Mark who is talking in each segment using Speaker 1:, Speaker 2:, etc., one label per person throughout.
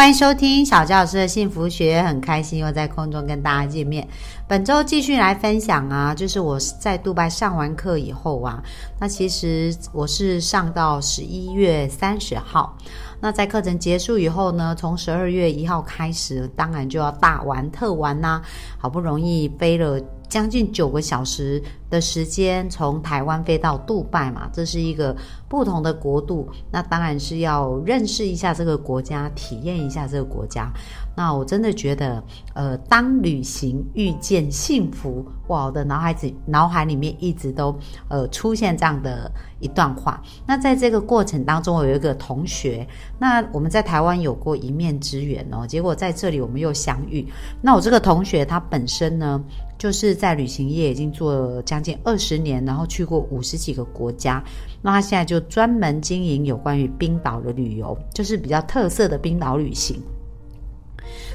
Speaker 1: 欢迎收听小教师的幸福学，很开心又在空中跟大家见面。本周继续来分享啊，就是我在杜拜上完课以后啊，那其实我是上到十一月三十号。那在课程结束以后呢，从十二月一号开始，当然就要大玩特玩呐。好不容易飞了将近九个小时的时间，从台湾飞到杜拜嘛，这是一个不同的国度，那当然是要认识一下这个国家，体验一下这个国家。那我真的觉得，呃，当旅行遇见幸福，哇！我的脑海子脑海里面一直都呃出现这样的一段话。那在这个过程当中，我有一个同学，那我们在台湾有过一面之缘哦，结果在这里我们又相遇。那我这个同学他本身呢，就是在旅行业已经做了将近二十年，然后去过五十几个国家。那他现在就专门经营有关于冰岛的旅游，就是比较特色的冰岛旅行。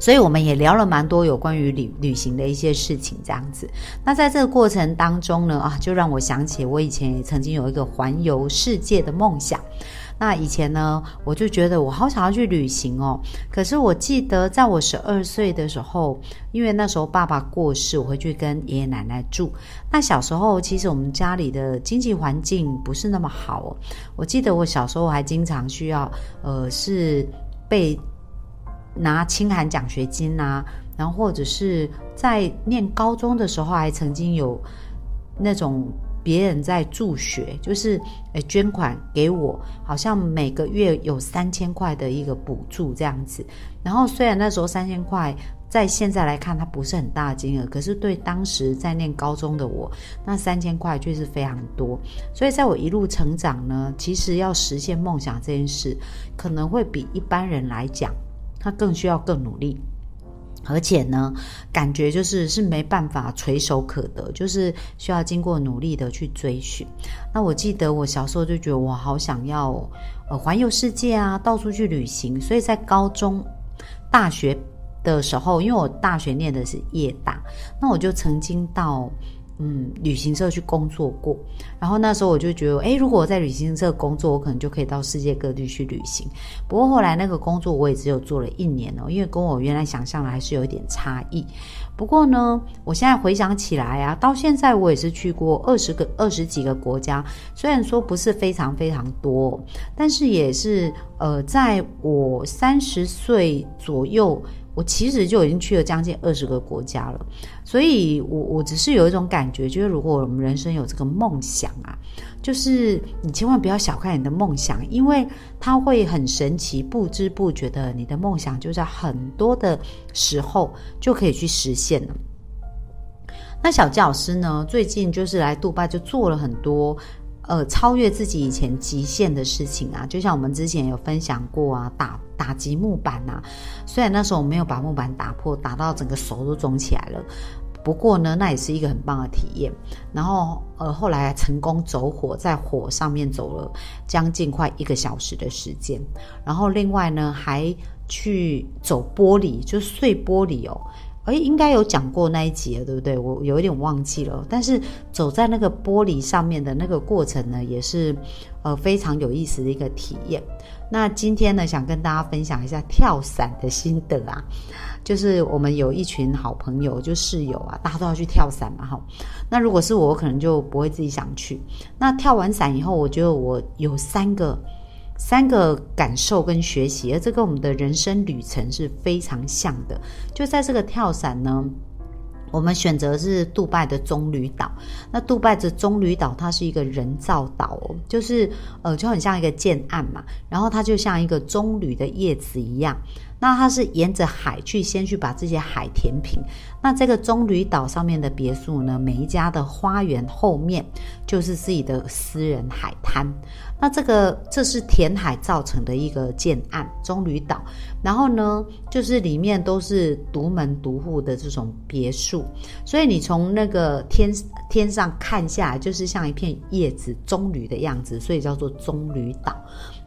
Speaker 1: 所以我们也聊了蛮多有关于旅旅行的一些事情，这样子。那在这个过程当中呢，啊，就让我想起我以前也曾经有一个环游世界的梦想。那以前呢，我就觉得我好想要去旅行哦。可是我记得在我十二岁的时候，因为那时候爸爸过世，我会去跟爷爷奶奶住。那小时候其实我们家里的经济环境不是那么好哦。我记得我小时候还经常需要，呃，是被。拿清寒奖学金啊，然后或者是在念高中的时候，还曾经有那种别人在助学，就是诶捐款给我，好像每个月有三千块的一个补助这样子。然后虽然那时候三千块在现在来看它不是很大的金额，可是对当时在念高中的我，那三千块却是非常多。所以在我一路成长呢，其实要实现梦想这件事，可能会比一般人来讲。他更需要更努力，而且呢，感觉就是是没办法垂手可得，就是需要经过努力的去追寻。那我记得我小时候就觉得我好想要呃环游世界啊，到处去旅行。所以在高中、大学的时候，因为我大学念的是夜大，那我就曾经到。嗯，旅行社去工作过，然后那时候我就觉得，哎，如果我在旅行社工作，我可能就可以到世界各地去旅行。不过后来那个工作我也只有做了一年哦，因为跟我原来想象的还是有一点差异。不过呢，我现在回想起来啊，到现在我也是去过二十个、二十几个国家，虽然说不是非常非常多，但是也是呃，在我三十岁左右。我其实就已经去了将近二十个国家了，所以我我只是有一种感觉，就是如果我们人生有这个梦想啊，就是你千万不要小看你的梦想，因为它会很神奇，不知不觉的，你的梦想就在很多的时候就可以去实现了。那小教师呢，最近就是来杜拜，就做了很多。呃，超越自己以前极限的事情啊，就像我们之前有分享过啊，打打击木板啊，虽然那时候我没有把木板打破，打到整个手都肿起来了，不过呢，那也是一个很棒的体验。然后呃，后来成功走火，在火上面走了将近快一个小时的时间。然后另外呢，还去走玻璃，就碎玻璃哦。哎，应该有讲过那一集了，对不对？我有一点忘记了。但是走在那个玻璃上面的那个过程呢，也是呃非常有意思的一个体验。那今天呢，想跟大家分享一下跳伞的心得啊。就是我们有一群好朋友，就室友啊，大家都要去跳伞嘛，哈。那如果是我，我可能就不会自己想去。那跳完伞以后，我觉得我有三个。三个感受跟学习，而这跟我们的人生旅程是非常像的。就在这个跳伞呢，我们选择是杜拜的棕榈岛。那杜拜的棕榈岛，它是一个人造岛哦，就是呃，就很像一个建案嘛。然后它就像一个棕榈的叶子一样。那它是沿着海去，先去把这些海填平。那这个棕榈岛上面的别墅呢，每一家的花园后面就是自己的私人海滩。那这个这是填海造成的一个建案，棕榈岛。然后呢，就是里面都是独门独户的这种别墅，所以你从那个天天上看下来，就是像一片叶子棕榈的样子，所以叫做棕榈岛。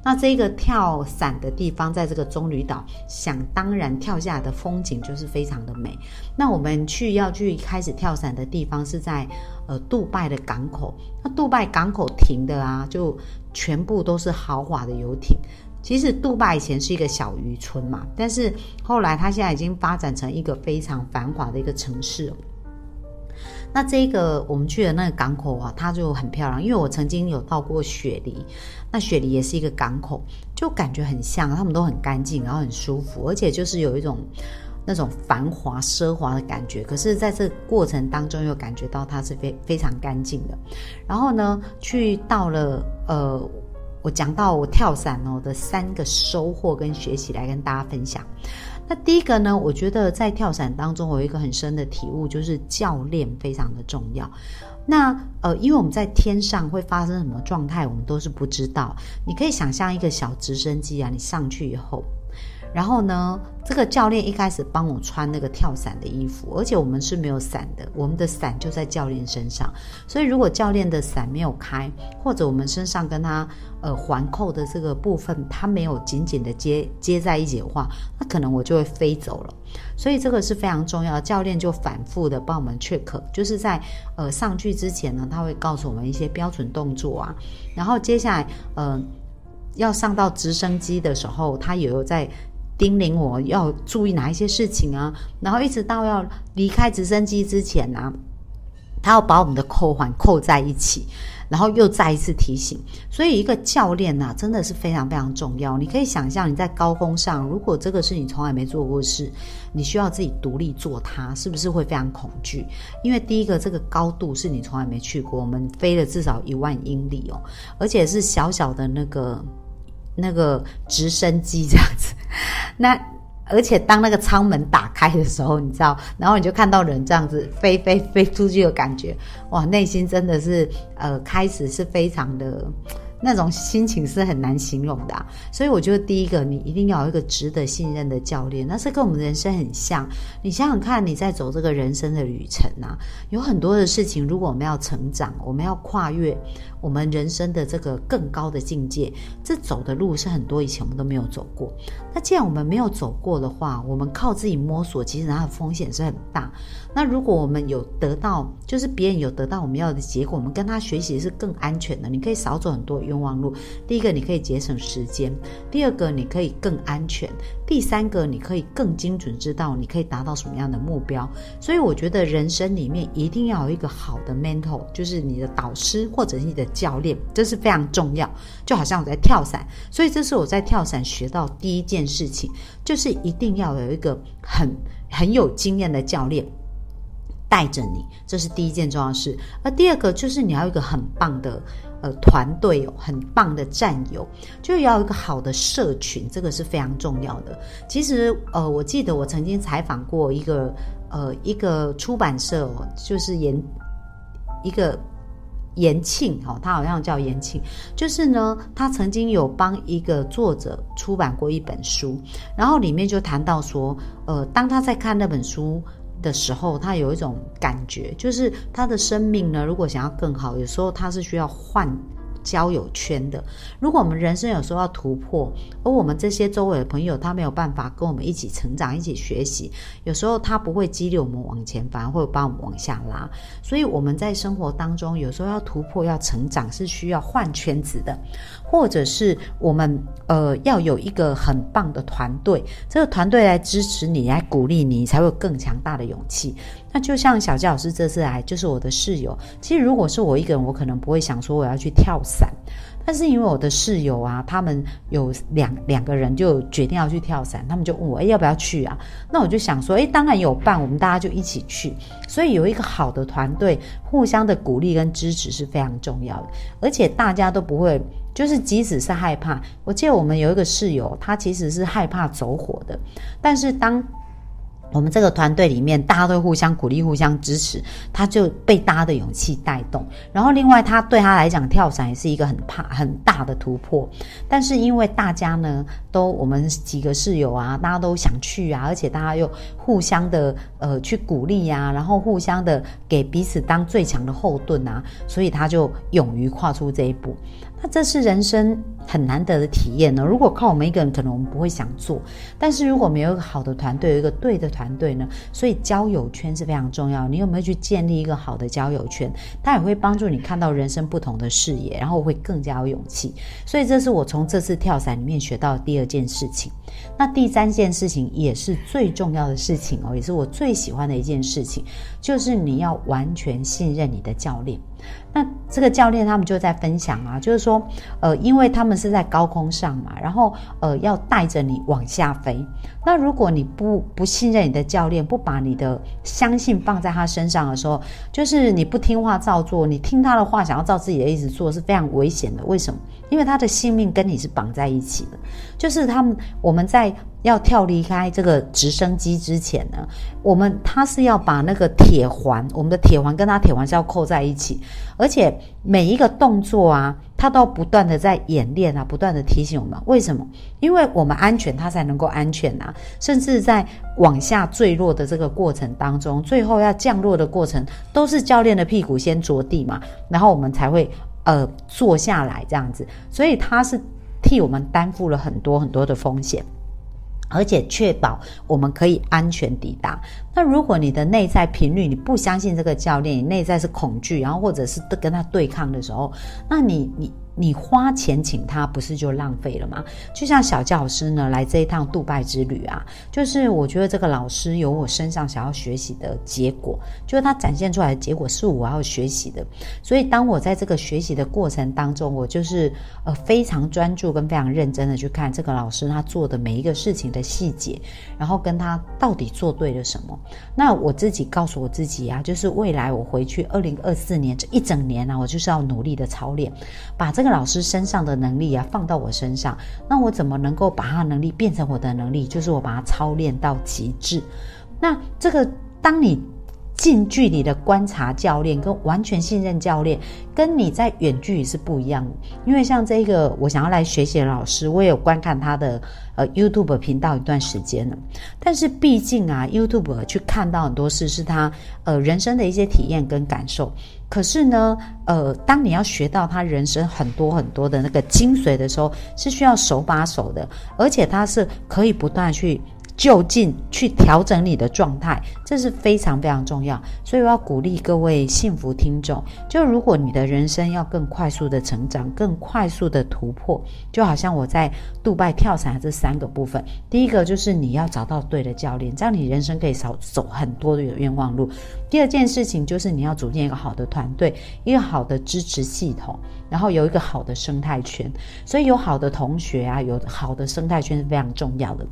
Speaker 1: 那这个跳伞的地方，在这个棕榈岛，想当然跳下来的风景就是非常的美。那我们去要去开始跳伞的地方是在呃杜拜的港口，那杜拜港口停的啊，就全部都是豪华的游艇。其实杜拜以前是一个小渔村嘛，但是后来它现在已经发展成一个非常繁华的一个城市。那这个我们去的那个港口啊，它就很漂亮，因为我曾经有到过雪梨，那雪梨也是一个港口，就感觉很像，他们都很干净，然后很舒服，而且就是有一种那种繁华奢华的感觉。可是在这过程当中，又感觉到它是非非常干净的。然后呢，去到了呃，我讲到我跳伞哦的三个收获跟学习来跟大家分享。那第一个呢，我觉得在跳伞当中，我有一个很深的体悟，就是教练非常的重要。那呃，因为我们在天上会发生什么状态，我们都是不知道。你可以想象一个小直升机啊，你上去以后。然后呢，这个教练一开始帮我穿那个跳伞的衣服，而且我们是没有伞的，我们的伞就在教练身上。所以如果教练的伞没有开，或者我们身上跟他呃环扣的这个部分，它没有紧紧的接接在一起的话，那可能我就会飞走了。所以这个是非常重要，教练就反复的帮我们 check，就是在呃上去之前呢，他会告诉我们一些标准动作啊，然后接下来呃要上到直升机的时候，他也有在。叮咛我要注意哪一些事情啊？然后一直到要离开直升机之前呢，他要把我们的扣环扣在一起，然后又再一次提醒。所以一个教练呐，真的是非常非常重要。你可以想象你在高空上，如果这个是你从来没做过事，你需要自己独立做它，是不是会非常恐惧？因为第一个，这个高度是你从来没去过，我们飞了至少一万英里哦，而且是小小的那个。那个直升机这样子，那而且当那个舱门打开的时候，你知道，然后你就看到人这样子飞飞飞出去的感觉，哇，内心真的是呃，开始是非常的。那种心情是很难形容的，所以我觉得第一个，你一定要有一个值得信任的教练，那是跟我们人生很像。你想想看，你在走这个人生的旅程啊，有很多的事情，如果我们要成长，我们要跨越我们人生的这个更高的境界，这走的路是很多以前我们都没有走过。那既然我们没有走过的话，我们靠自己摸索，其实它的风险是很大。那如果我们有得到，就是别人有得到我们要的结果，我们跟他学习是更安全的。你可以少走很多枉路。第一个，你可以节省时间；第二个，你可以更安全；第三个，你可以更精准知道你可以达到什么样的目标。所以，我觉得人生里面一定要有一个好的 mentor，就是你的导师或者你的教练，这是非常重要。就好像我在跳伞，所以这是我在跳伞学到第一件事情，就是一定要有一个很很有经验的教练。带着你，这是第一件重要事。而第二个就是你要有一个很棒的呃团队哦，很棒的战友，就要一个好的社群，这个是非常重要的。其实呃，我记得我曾经采访过一个呃一个出版社哦，就是严一个延庆哦，他好像叫延庆，就是呢，他曾经有帮一个作者出版过一本书，然后里面就谈到说，呃，当他在看那本书。的时候，他有一种感觉，就是他的生命呢，如果想要更好，有时候他是需要换。交友圈的，如果我们人生有时候要突破，而我们这些周围的朋友他没有办法跟我们一起成长、一起学习，有时候他不会激励我们往前，反而会把我们往下拉。所以我们在生活当中有时候要突破、要成长，是需要换圈子的，或者是我们呃要有一个很棒的团队，这个团队来支持你、来鼓励你，才会有更强大的勇气。那就像小佳老师这次来就是我的室友。其实如果是我一个人，我可能不会想说我要去跳伞。但是因为我的室友啊，他们有两两个人就决定要去跳伞，他们就问我，哎，要不要去啊？那我就想说，哎，当然有伴，我们大家就一起去。所以有一个好的团队，互相的鼓励跟支持是非常重要的。而且大家都不会，就是即使是害怕，我记得我们有一个室友，他其实是害怕走火的，但是当我们这个团队里面，大家都互相鼓励、互相支持，他就被大家的勇气带动。然后，另外他对他来讲，跳伞也是一个很怕、很大的突破。但是，因为大家呢，都我们几个室友啊，大家都想去啊，而且大家又互相的呃去鼓励呀，然后互相的给彼此当最强的后盾啊，所以他就勇于跨出这一步。那这是人生很难得的体验呢。如果靠我们一个人，可能我们不会想做。但是如果没有一个好的团队，有一个对的团队呢，所以交友圈是非常重要。你有没有去建立一个好的交友圈？它也会帮助你看到人生不同的视野，然后会更加有勇气。所以这是我从这次跳伞里面学到的第二件事情。那第三件事情也是最重要的事情哦，也是我最喜欢的一件事情，就是你要完全信任你的教练。那这个教练他们就在分享啊，就是说，呃，因为他们是在高空上嘛，然后呃要带着你往下飞。那如果你不不信任你的教练，不把你的相信放在他身上的时候，就是你不听话照做，你听他的话，想要照自己的意思做，是非常危险的。为什么？因为他的性命跟你是绑在一起的。就是他们我们在。要跳离开这个直升机之前呢，我们他是要把那个铁环，我们的铁环跟他铁环是要扣在一起，而且每一个动作啊，他都不断的在演练啊，不断的提醒我们。为什么？因为我们安全，他才能够安全啊。甚至在往下坠落的这个过程当中，最后要降落的过程，都是教练的屁股先着地嘛，然后我们才会呃坐下来这样子。所以他是替我们担负了很多很多的风险。而且确保我们可以安全抵达。那如果你的内在频率你不相信这个教练，你内在是恐惧，然后或者是跟他对抗的时候，那你你。你花钱请他，不是就浪费了吗？就像小教师呢，来这一趟杜拜之旅啊，就是我觉得这个老师有我身上想要学习的结果，就是他展现出来的结果是我要学习的。所以当我在这个学习的过程当中，我就是呃非常专注跟非常认真的去看这个老师他做的每一个事情的细节，然后跟他到底做对了什么。那我自己告诉我自己啊，就是未来我回去二零二四年这一整年呢，我就是要努力的操练，把这。老师身上的能力啊，放到我身上，那我怎么能够把他能力变成我的能力？就是我把它操练到极致。那这个，当你。近距离的观察教练跟完全信任教练，跟你在远距离是不一样的。因为像这个我想要来学习的老师，我也有观看他的呃 YouTube 频道一段时间了。但是毕竟啊，YouTube 去看到很多事是他呃人生的一些体验跟感受。可是呢，呃，当你要学到他人生很多很多的那个精髓的时候，是需要手把手的，而且他是可以不断去。就近去调整你的状态，这是非常非常重要。所以我要鼓励各位幸福听众，就如果你的人生要更快速的成长，更快速的突破，就好像我在杜拜跳伞这三个部分，第一个就是你要找到对的教练，这样你人生可以少走很多的冤枉路。第二件事情就是你要组建一个好的团队，一个好的支持系统，然后有一个好的生态圈。所以有好的同学啊，有好的生态圈是非常重要的。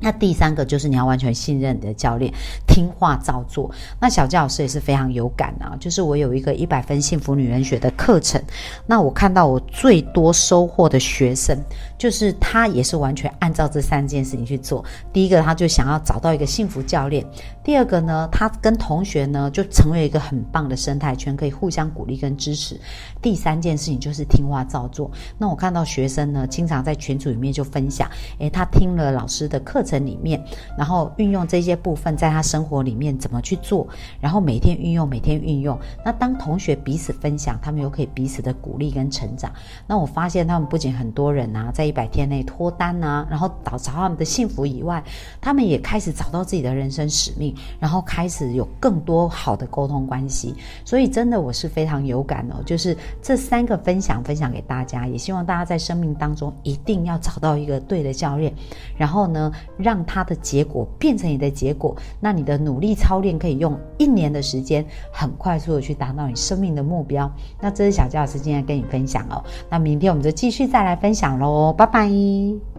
Speaker 1: 那第三个就是你要完全信任你的教练，听话照做。那小教老师也是非常有感啊，就是我有一个一百分幸福女人学的课程，那我看到我最多收获的学生，就是他也是完全按照这三件事情去做。第一个，他就想要找到一个幸福教练；第二个呢，他跟同学呢就成为一个很棒的生态圈，可以互相鼓励跟支持；第三件事情就是听话照做。那我看到学生呢，经常在群组里面就分享，诶，他听了老师的课程。里面，然后运用这些部分在他生活里面怎么去做，然后每天运用，每天运用。那当同学彼此分享，他们又可以彼此的鼓励跟成长。那我发现他们不仅很多人啊，在一百天内脱单啊，然后找找他们的幸福以外，他们也开始找到自己的人生使命，然后开始有更多好的沟通关系。所以真的我是非常有感哦，就是这三个分享分享给大家，也希望大家在生命当中一定要找到一个对的教练，然后呢。让它的结果变成你的结果，那你的努力操练可以用一年的时间，很快速的去达到你生命的目标。那这是小佳老师今天跟你分享哦。那明天我们就继续再来分享喽，拜拜。